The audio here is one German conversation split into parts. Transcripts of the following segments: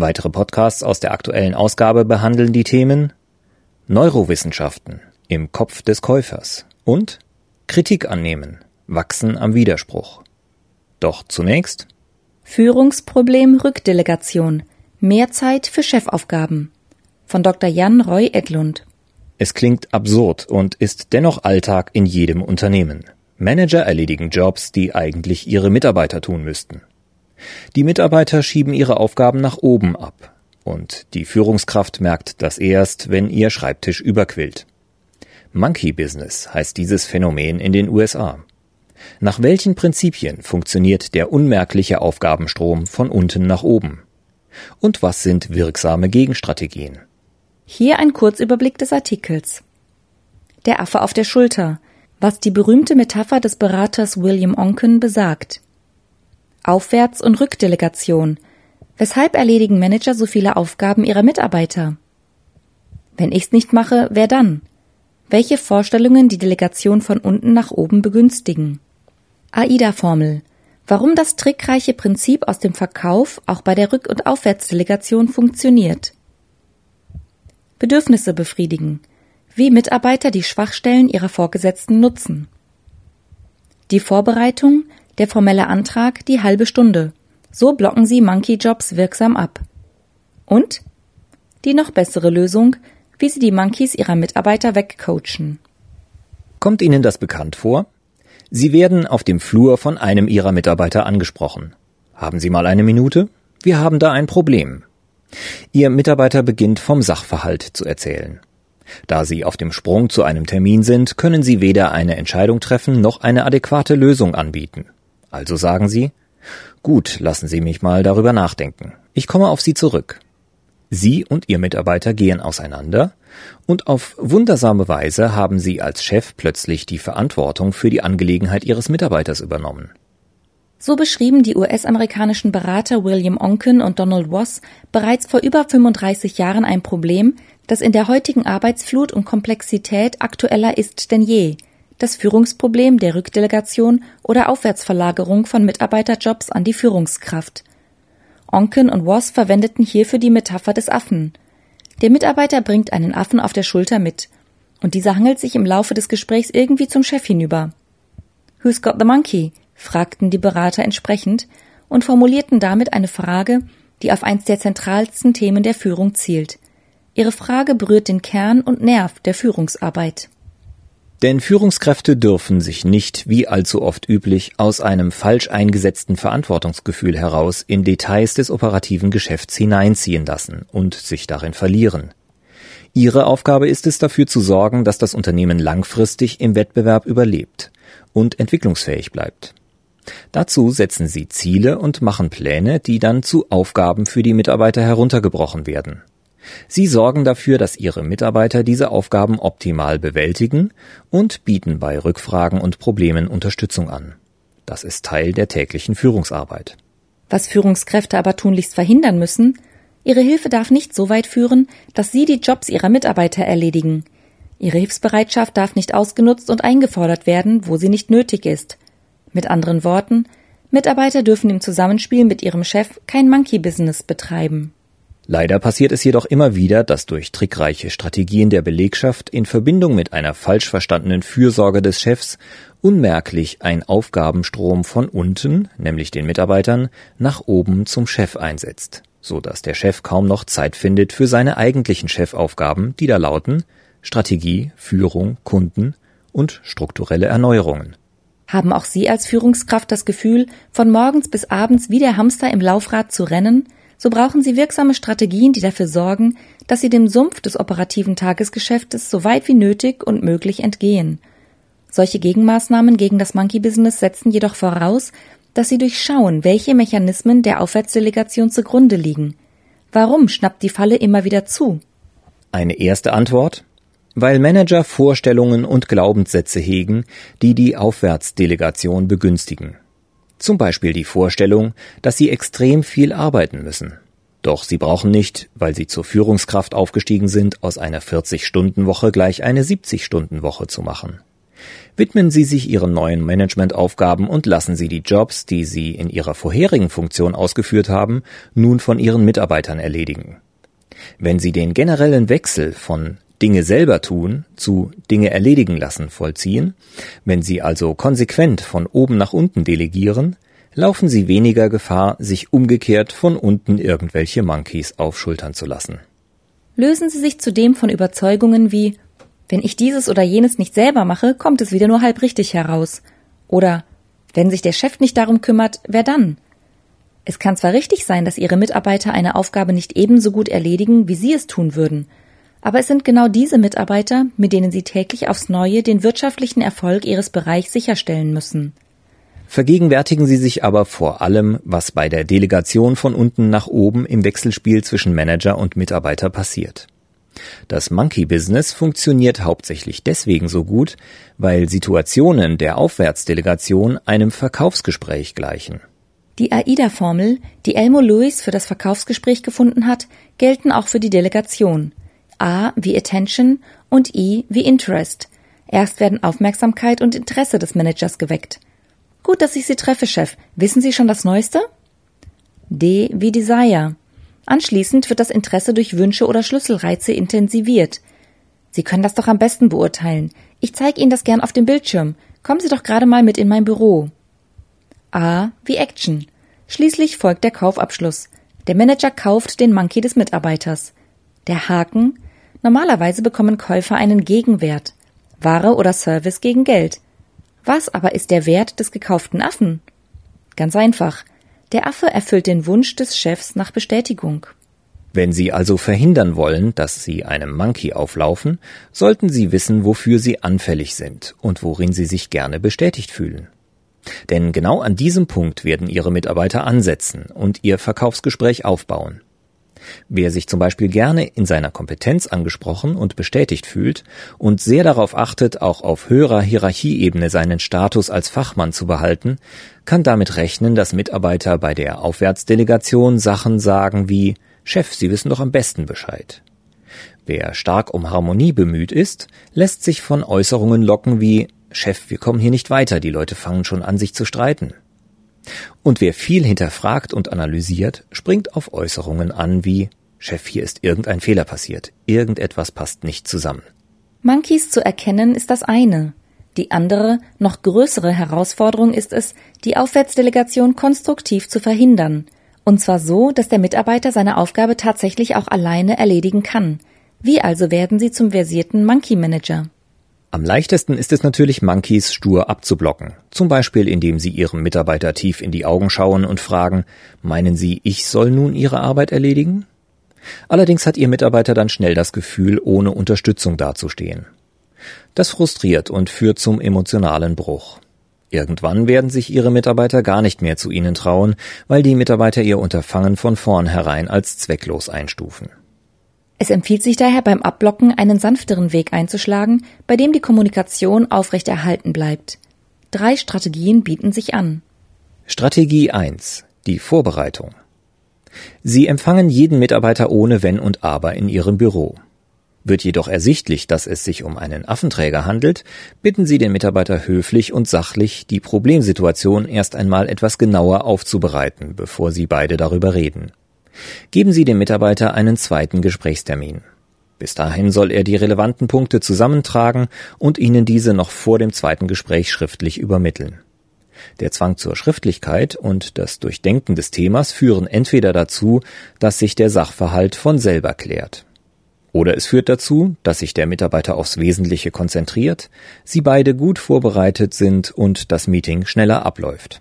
Weitere Podcasts aus der aktuellen Ausgabe behandeln die Themen Neurowissenschaften im Kopf des Käufers und Kritik annehmen, wachsen am Widerspruch. Doch zunächst Führungsproblem Rückdelegation. Mehr Zeit für Chefaufgaben. Von Dr. Jan Roy Edlund. Es klingt absurd und ist dennoch Alltag in jedem Unternehmen. Manager erledigen Jobs, die eigentlich ihre Mitarbeiter tun müssten. Die Mitarbeiter schieben ihre Aufgaben nach oben ab. Und die Führungskraft merkt das erst, wenn ihr Schreibtisch überquillt. Monkey Business heißt dieses Phänomen in den USA. Nach welchen Prinzipien funktioniert der unmerkliche Aufgabenstrom von unten nach oben? Und was sind wirksame Gegenstrategien? Hier ein Kurzüberblick des Artikels. Der Affe auf der Schulter, was die berühmte Metapher des Beraters William Onken besagt. Aufwärts- und Rückdelegation. Weshalb erledigen Manager so viele Aufgaben ihrer Mitarbeiter? Wenn ich's nicht mache, wer dann? Welche Vorstellungen die Delegation von unten nach oben begünstigen? AIDA-Formel. Warum das trickreiche Prinzip aus dem Verkauf auch bei der Rück- und Aufwärtsdelegation funktioniert. Bedürfnisse befriedigen. Wie Mitarbeiter die Schwachstellen ihrer Vorgesetzten nutzen. Die Vorbereitung, der formelle Antrag die halbe Stunde. So blocken Sie Monkey Jobs wirksam ab. Und? Die noch bessere Lösung, wie Sie die Monkeys Ihrer Mitarbeiter wegcoachen. Kommt Ihnen das bekannt vor? Sie werden auf dem Flur von einem Ihrer Mitarbeiter angesprochen. Haben Sie mal eine Minute? Wir haben da ein Problem. Ihr Mitarbeiter beginnt vom Sachverhalt zu erzählen. Da Sie auf dem Sprung zu einem Termin sind, können Sie weder eine Entscheidung treffen noch eine adäquate Lösung anbieten. Also sagen Sie, gut, lassen Sie mich mal darüber nachdenken. Ich komme auf Sie zurück. Sie und Ihr Mitarbeiter gehen auseinander und auf wundersame Weise haben Sie als Chef plötzlich die Verantwortung für die Angelegenheit Ihres Mitarbeiters übernommen. So beschrieben die US-amerikanischen Berater William Onken und Donald Ross bereits vor über 35 Jahren ein Problem, das in der heutigen Arbeitsflut und Komplexität aktueller ist denn je, das Führungsproblem der Rückdelegation oder Aufwärtsverlagerung von Mitarbeiterjobs an die Führungskraft. Onken und Woss verwendeten hierfür die Metapher des Affen. Der Mitarbeiter bringt einen Affen auf der Schulter mit, und dieser hangelt sich im Laufe des Gesprächs irgendwie zum Chef hinüber. Who's got the monkey? fragten die Berater entsprechend und formulierten damit eine Frage, die auf eins der zentralsten Themen der Führung zielt. Ihre Frage berührt den Kern und Nerv der Führungsarbeit. Denn Führungskräfte dürfen sich nicht, wie allzu oft üblich, aus einem falsch eingesetzten Verantwortungsgefühl heraus in Details des operativen Geschäfts hineinziehen lassen und sich darin verlieren. Ihre Aufgabe ist es dafür zu sorgen, dass das Unternehmen langfristig im Wettbewerb überlebt und entwicklungsfähig bleibt. Dazu setzen sie Ziele und machen Pläne, die dann zu Aufgaben für die Mitarbeiter heruntergebrochen werden. Sie sorgen dafür, dass Ihre Mitarbeiter diese Aufgaben optimal bewältigen und bieten bei Rückfragen und Problemen Unterstützung an. Das ist Teil der täglichen Führungsarbeit. Was Führungskräfte aber tunlichst verhindern müssen, ihre Hilfe darf nicht so weit führen, dass sie die Jobs ihrer Mitarbeiter erledigen. Ihre Hilfsbereitschaft darf nicht ausgenutzt und eingefordert werden, wo sie nicht nötig ist. Mit anderen Worten, Mitarbeiter dürfen im Zusammenspiel mit ihrem Chef kein Monkey-Business betreiben. Leider passiert es jedoch immer wieder, dass durch trickreiche Strategien der Belegschaft in Verbindung mit einer falsch verstandenen Fürsorge des Chefs unmerklich ein Aufgabenstrom von unten, nämlich den Mitarbeitern, nach oben zum Chef einsetzt, so dass der Chef kaum noch Zeit findet für seine eigentlichen Chefaufgaben, die da lauten Strategie, Führung, Kunden und strukturelle Erneuerungen. Haben auch Sie als Führungskraft das Gefühl, von morgens bis abends wie der Hamster im Laufrad zu rennen, so brauchen Sie wirksame Strategien, die dafür sorgen, dass Sie dem Sumpf des operativen Tagesgeschäftes so weit wie nötig und möglich entgehen. Solche Gegenmaßnahmen gegen das Monkey Business setzen jedoch voraus, dass Sie durchschauen, welche Mechanismen der Aufwärtsdelegation zugrunde liegen. Warum schnappt die Falle immer wieder zu? Eine erste Antwort weil Manager Vorstellungen und Glaubenssätze hegen, die die Aufwärtsdelegation begünstigen. Zum Beispiel die Vorstellung, dass sie extrem viel arbeiten müssen. Doch sie brauchen nicht, weil sie zur Führungskraft aufgestiegen sind, aus einer 40-Stunden-Woche gleich eine 70-Stunden-Woche zu machen. Widmen Sie sich Ihren neuen Managementaufgaben und lassen Sie die Jobs, die Sie in Ihrer vorherigen Funktion ausgeführt haben, nun von Ihren Mitarbeitern erledigen. Wenn Sie den generellen Wechsel von Dinge selber tun zu Dinge erledigen lassen vollziehen, wenn Sie also konsequent von oben nach unten delegieren, laufen Sie weniger Gefahr, sich umgekehrt von unten irgendwelche Monkeys aufschultern zu lassen. Lösen Sie sich zudem von Überzeugungen wie wenn ich dieses oder jenes nicht selber mache, kommt es wieder nur halb richtig heraus. Oder wenn sich der Chef nicht darum kümmert, wer dann? Es kann zwar richtig sein, dass Ihre Mitarbeiter eine Aufgabe nicht ebenso gut erledigen, wie Sie es tun würden, aber es sind genau diese Mitarbeiter, mit denen Sie täglich aufs Neue den wirtschaftlichen Erfolg Ihres Bereichs sicherstellen müssen. Vergegenwärtigen Sie sich aber vor allem, was bei der Delegation von unten nach oben im Wechselspiel zwischen Manager und Mitarbeiter passiert. Das Monkey Business funktioniert hauptsächlich deswegen so gut, weil Situationen der Aufwärtsdelegation einem Verkaufsgespräch gleichen. Die AIDA-Formel, die Elmo Lewis für das Verkaufsgespräch gefunden hat, gelten auch für die Delegation. A wie Attention und I wie Interest. Erst werden Aufmerksamkeit und Interesse des Managers geweckt. Gut, dass ich Sie treffe, Chef. Wissen Sie schon das Neueste? D wie Desire. Anschließend wird das Interesse durch Wünsche oder Schlüsselreize intensiviert. Sie können das doch am besten beurteilen. Ich zeige Ihnen das gern auf dem Bildschirm. Kommen Sie doch gerade mal mit in mein Büro. A wie Action. Schließlich folgt der Kaufabschluss. Der Manager kauft den Monkey des Mitarbeiters. Der Haken. Normalerweise bekommen Käufer einen Gegenwert. Ware oder Service gegen Geld. Was aber ist der Wert des gekauften Affen? Ganz einfach. Der Affe erfüllt den Wunsch des Chefs nach Bestätigung. Wenn Sie also verhindern wollen, dass Sie einem Monkey auflaufen, sollten Sie wissen, wofür Sie anfällig sind und worin Sie sich gerne bestätigt fühlen. Denn genau an diesem Punkt werden Ihre Mitarbeiter ansetzen und Ihr Verkaufsgespräch aufbauen. Wer sich zum Beispiel gerne in seiner Kompetenz angesprochen und bestätigt fühlt und sehr darauf achtet, auch auf höherer Hierarchieebene seinen Status als Fachmann zu behalten, kann damit rechnen, dass Mitarbeiter bei der Aufwärtsdelegation Sachen sagen wie Chef, Sie wissen doch am besten Bescheid. Wer stark um Harmonie bemüht ist, lässt sich von Äußerungen locken wie Chef, wir kommen hier nicht weiter, die Leute fangen schon an, sich zu streiten. Und wer viel hinterfragt und analysiert, springt auf Äußerungen an wie Chef, hier ist irgendein Fehler passiert, irgendetwas passt nicht zusammen. Monkeys zu erkennen ist das eine. Die andere, noch größere Herausforderung ist es, die Aufwärtsdelegation konstruktiv zu verhindern. Und zwar so, dass der Mitarbeiter seine Aufgabe tatsächlich auch alleine erledigen kann. Wie also werden sie zum versierten Monkey Manager? Am leichtesten ist es natürlich, Monkeys stur abzublocken. Zum Beispiel, indem sie ihrem Mitarbeiter tief in die Augen schauen und fragen, meinen Sie, ich soll nun Ihre Arbeit erledigen? Allerdings hat Ihr Mitarbeiter dann schnell das Gefühl, ohne Unterstützung dazustehen. Das frustriert und führt zum emotionalen Bruch. Irgendwann werden sich Ihre Mitarbeiter gar nicht mehr zu Ihnen trauen, weil die Mitarbeiter Ihr Unterfangen von vornherein als zwecklos einstufen. Es empfiehlt sich daher beim Abblocken einen sanfteren Weg einzuschlagen, bei dem die Kommunikation aufrechterhalten bleibt. Drei Strategien bieten sich an. Strategie 1. Die Vorbereitung. Sie empfangen jeden Mitarbeiter ohne Wenn und Aber in Ihrem Büro. Wird jedoch ersichtlich, dass es sich um einen Affenträger handelt, bitten Sie den Mitarbeiter höflich und sachlich, die Problemsituation erst einmal etwas genauer aufzubereiten, bevor Sie beide darüber reden. Geben Sie dem Mitarbeiter einen zweiten Gesprächstermin. Bis dahin soll er die relevanten Punkte zusammentragen und Ihnen diese noch vor dem zweiten Gespräch schriftlich übermitteln. Der Zwang zur Schriftlichkeit und das Durchdenken des Themas führen entweder dazu, dass sich der Sachverhalt von selber klärt. Oder es führt dazu, dass sich der Mitarbeiter aufs Wesentliche konzentriert, Sie beide gut vorbereitet sind und das Meeting schneller abläuft.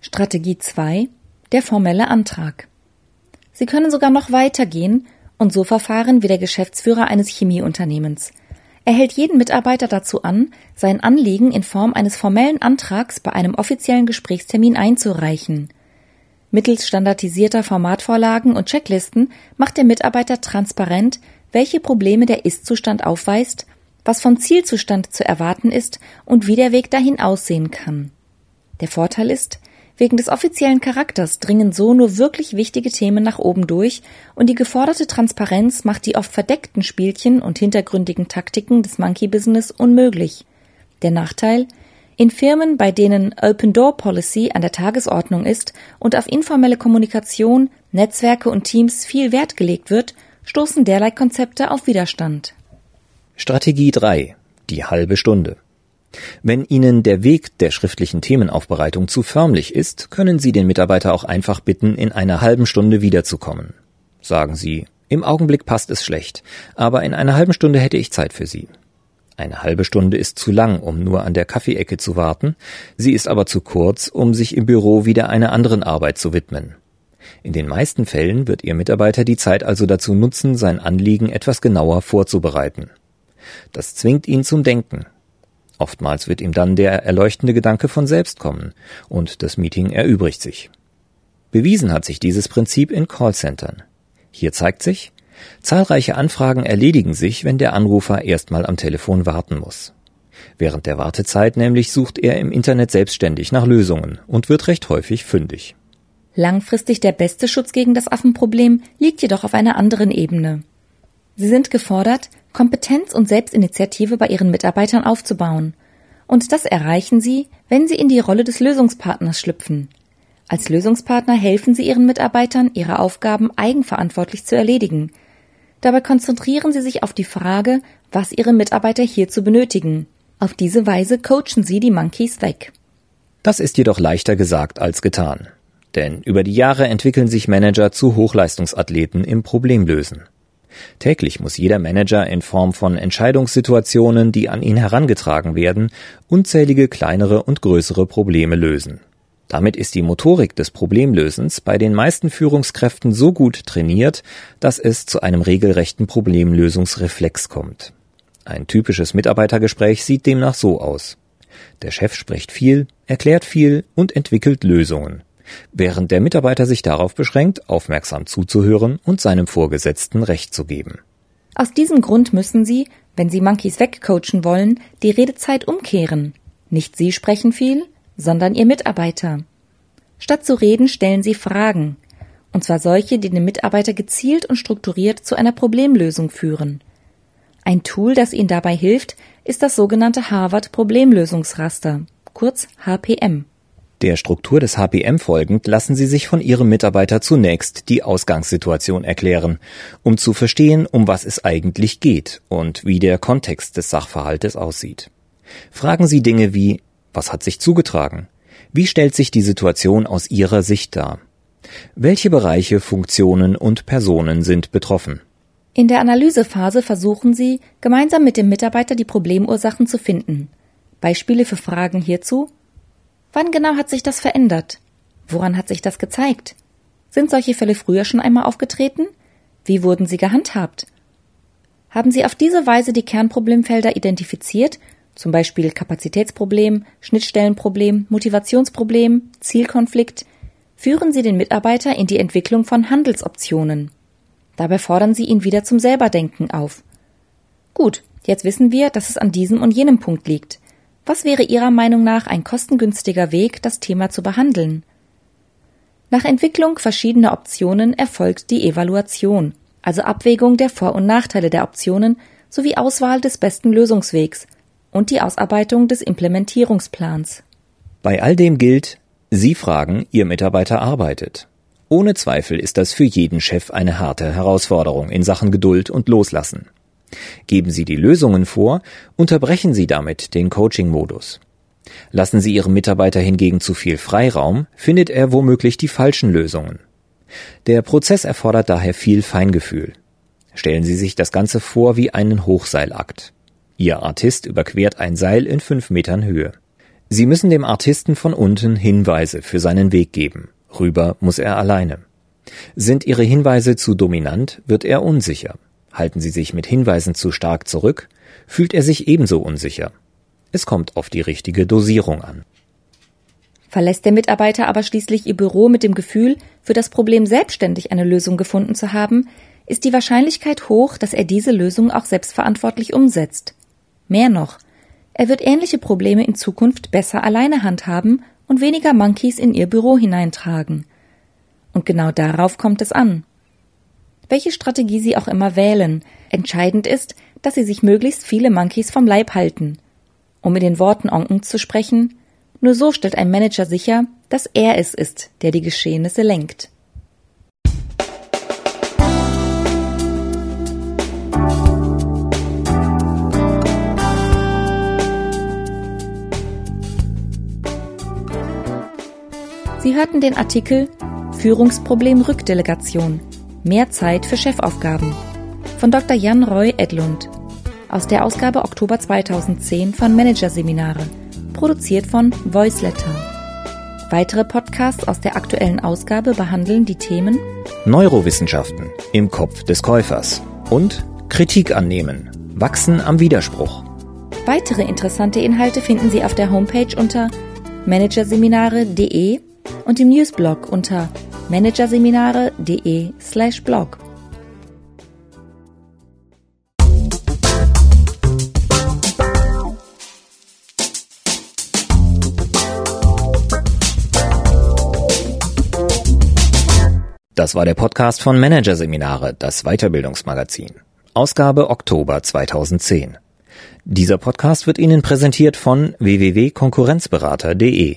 Strategie 2 Der formelle Antrag Sie können sogar noch weitergehen und so verfahren wie der Geschäftsführer eines Chemieunternehmens. Er hält jeden Mitarbeiter dazu an, sein Anliegen in Form eines formellen Antrags bei einem offiziellen Gesprächstermin einzureichen. Mittels standardisierter Formatvorlagen und Checklisten macht der Mitarbeiter transparent, welche Probleme der Ist-Zustand aufweist, was vom Zielzustand zu erwarten ist und wie der Weg dahin aussehen kann. Der Vorteil ist, wegen des offiziellen Charakters dringen so nur wirklich wichtige Themen nach oben durch und die geforderte Transparenz macht die oft verdeckten Spielchen und hintergründigen Taktiken des Monkey Business unmöglich. Der Nachteil, in Firmen, bei denen Open Door Policy an der Tagesordnung ist und auf informelle Kommunikation, Netzwerke und Teams viel Wert gelegt wird, stoßen derlei Konzepte auf Widerstand. Strategie 3. Die halbe Stunde. Wenn Ihnen der Weg der schriftlichen Themenaufbereitung zu förmlich ist, können Sie den Mitarbeiter auch einfach bitten, in einer halben Stunde wiederzukommen. Sagen Sie, im Augenblick passt es schlecht, aber in einer halben Stunde hätte ich Zeit für Sie. Eine halbe Stunde ist zu lang, um nur an der Kaffeeecke zu warten, sie ist aber zu kurz, um sich im Büro wieder einer anderen Arbeit zu widmen. In den meisten Fällen wird Ihr Mitarbeiter die Zeit also dazu nutzen, sein Anliegen etwas genauer vorzubereiten. Das zwingt ihn zum Denken. Oftmals wird ihm dann der erleuchtende Gedanke von selbst kommen, und das Meeting erübrigt sich. Bewiesen hat sich dieses Prinzip in Callcentern. Hier zeigt sich, Zahlreiche Anfragen erledigen sich, wenn der Anrufer erstmal am Telefon warten muss. Während der Wartezeit nämlich sucht er im Internet selbstständig nach Lösungen und wird recht häufig fündig. Langfristig der beste Schutz gegen das Affenproblem liegt jedoch auf einer anderen Ebene. Sie sind gefordert, Kompetenz und Selbstinitiative bei ihren Mitarbeitern aufzubauen. Und das erreichen sie, wenn sie in die Rolle des Lösungspartners schlüpfen. Als Lösungspartner helfen sie ihren Mitarbeitern, ihre Aufgaben eigenverantwortlich zu erledigen, Dabei konzentrieren sie sich auf die Frage, was ihre Mitarbeiter hierzu benötigen. Auf diese Weise coachen sie die Monkeys weg. Das ist jedoch leichter gesagt als getan. Denn über die Jahre entwickeln sich Manager zu Hochleistungsathleten im Problemlösen. Täglich muss jeder Manager in Form von Entscheidungssituationen, die an ihn herangetragen werden, unzählige kleinere und größere Probleme lösen. Damit ist die Motorik des Problemlösens bei den meisten Führungskräften so gut trainiert, dass es zu einem regelrechten Problemlösungsreflex kommt. Ein typisches Mitarbeitergespräch sieht demnach so aus. Der Chef spricht viel, erklärt viel und entwickelt Lösungen, während der Mitarbeiter sich darauf beschränkt, aufmerksam zuzuhören und seinem Vorgesetzten Recht zu geben. Aus diesem Grund müssen Sie, wenn Sie Monkeys wegcoachen wollen, die Redezeit umkehren. Nicht Sie sprechen viel, sondern Ihr Mitarbeiter. Statt zu reden, stellen Sie Fragen, und zwar solche, die den Mitarbeiter gezielt und strukturiert zu einer Problemlösung führen. Ein Tool, das Ihnen dabei hilft, ist das sogenannte Harvard Problemlösungsraster, kurz HPM. Der Struktur des HPM folgend lassen Sie sich von Ihrem Mitarbeiter zunächst die Ausgangssituation erklären, um zu verstehen, um was es eigentlich geht und wie der Kontext des Sachverhaltes aussieht. Fragen Sie Dinge wie was hat sich zugetragen? Wie stellt sich die Situation aus Ihrer Sicht dar? Welche Bereiche, Funktionen und Personen sind betroffen? In der Analysephase versuchen Sie, gemeinsam mit dem Mitarbeiter die Problemursachen zu finden. Beispiele für Fragen hierzu? Wann genau hat sich das verändert? Woran hat sich das gezeigt? Sind solche Fälle früher schon einmal aufgetreten? Wie wurden sie gehandhabt? Haben Sie auf diese Weise die Kernproblemfelder identifiziert zum Beispiel Kapazitätsproblem, Schnittstellenproblem, Motivationsproblem, Zielkonflikt, führen Sie den Mitarbeiter in die Entwicklung von Handelsoptionen. Dabei fordern Sie ihn wieder zum Selberdenken auf. Gut, jetzt wissen wir, dass es an diesem und jenem Punkt liegt. Was wäre Ihrer Meinung nach ein kostengünstiger Weg, das Thema zu behandeln? Nach Entwicklung verschiedener Optionen erfolgt die Evaluation, also Abwägung der Vor- und Nachteile der Optionen sowie Auswahl des besten Lösungswegs – und die Ausarbeitung des Implementierungsplans. Bei all dem gilt, Sie fragen, Ihr Mitarbeiter arbeitet. Ohne Zweifel ist das für jeden Chef eine harte Herausforderung in Sachen Geduld und Loslassen. Geben Sie die Lösungen vor, unterbrechen Sie damit den Coaching-Modus. Lassen Sie Ihrem Mitarbeiter hingegen zu viel Freiraum, findet er womöglich die falschen Lösungen. Der Prozess erfordert daher viel Feingefühl. Stellen Sie sich das Ganze vor wie einen Hochseilakt. Ihr Artist überquert ein Seil in fünf Metern Höhe. Sie müssen dem Artisten von unten Hinweise für seinen Weg geben. Rüber muss er alleine. Sind Ihre Hinweise zu dominant, wird er unsicher. Halten Sie sich mit Hinweisen zu stark zurück, fühlt er sich ebenso unsicher. Es kommt auf die richtige Dosierung an. Verlässt der Mitarbeiter aber schließlich ihr Büro mit dem Gefühl, für das Problem selbstständig eine Lösung gefunden zu haben, ist die Wahrscheinlichkeit hoch, dass er diese Lösung auch selbstverantwortlich umsetzt. Mehr noch, er wird ähnliche Probleme in Zukunft besser alleine handhaben und weniger Monkeys in ihr Büro hineintragen. Und genau darauf kommt es an. Welche Strategie Sie auch immer wählen, entscheidend ist, dass Sie sich möglichst viele Monkeys vom Leib halten. Um mit den Worten Onken zu sprechen, nur so stellt ein Manager sicher, dass er es ist, der die Geschehnisse lenkt. Sie hörten den Artikel Führungsproblem Rückdelegation. Mehr Zeit für Chefaufgaben von Dr. Jan Roy Edlund aus der Ausgabe Oktober 2010 von Managerseminare produziert von Voiceletter. Weitere Podcasts aus der aktuellen Ausgabe behandeln die Themen Neurowissenschaften im Kopf des Käufers und Kritik annehmen, wachsen am Widerspruch. Weitere interessante Inhalte finden Sie auf der Homepage unter managerseminare.de und im Newsblog unter managerseminare.de/blog. Das war der Podcast von Managerseminare, das Weiterbildungsmagazin. Ausgabe Oktober 2010. Dieser Podcast wird Ihnen präsentiert von www.konkurrenzberater.de.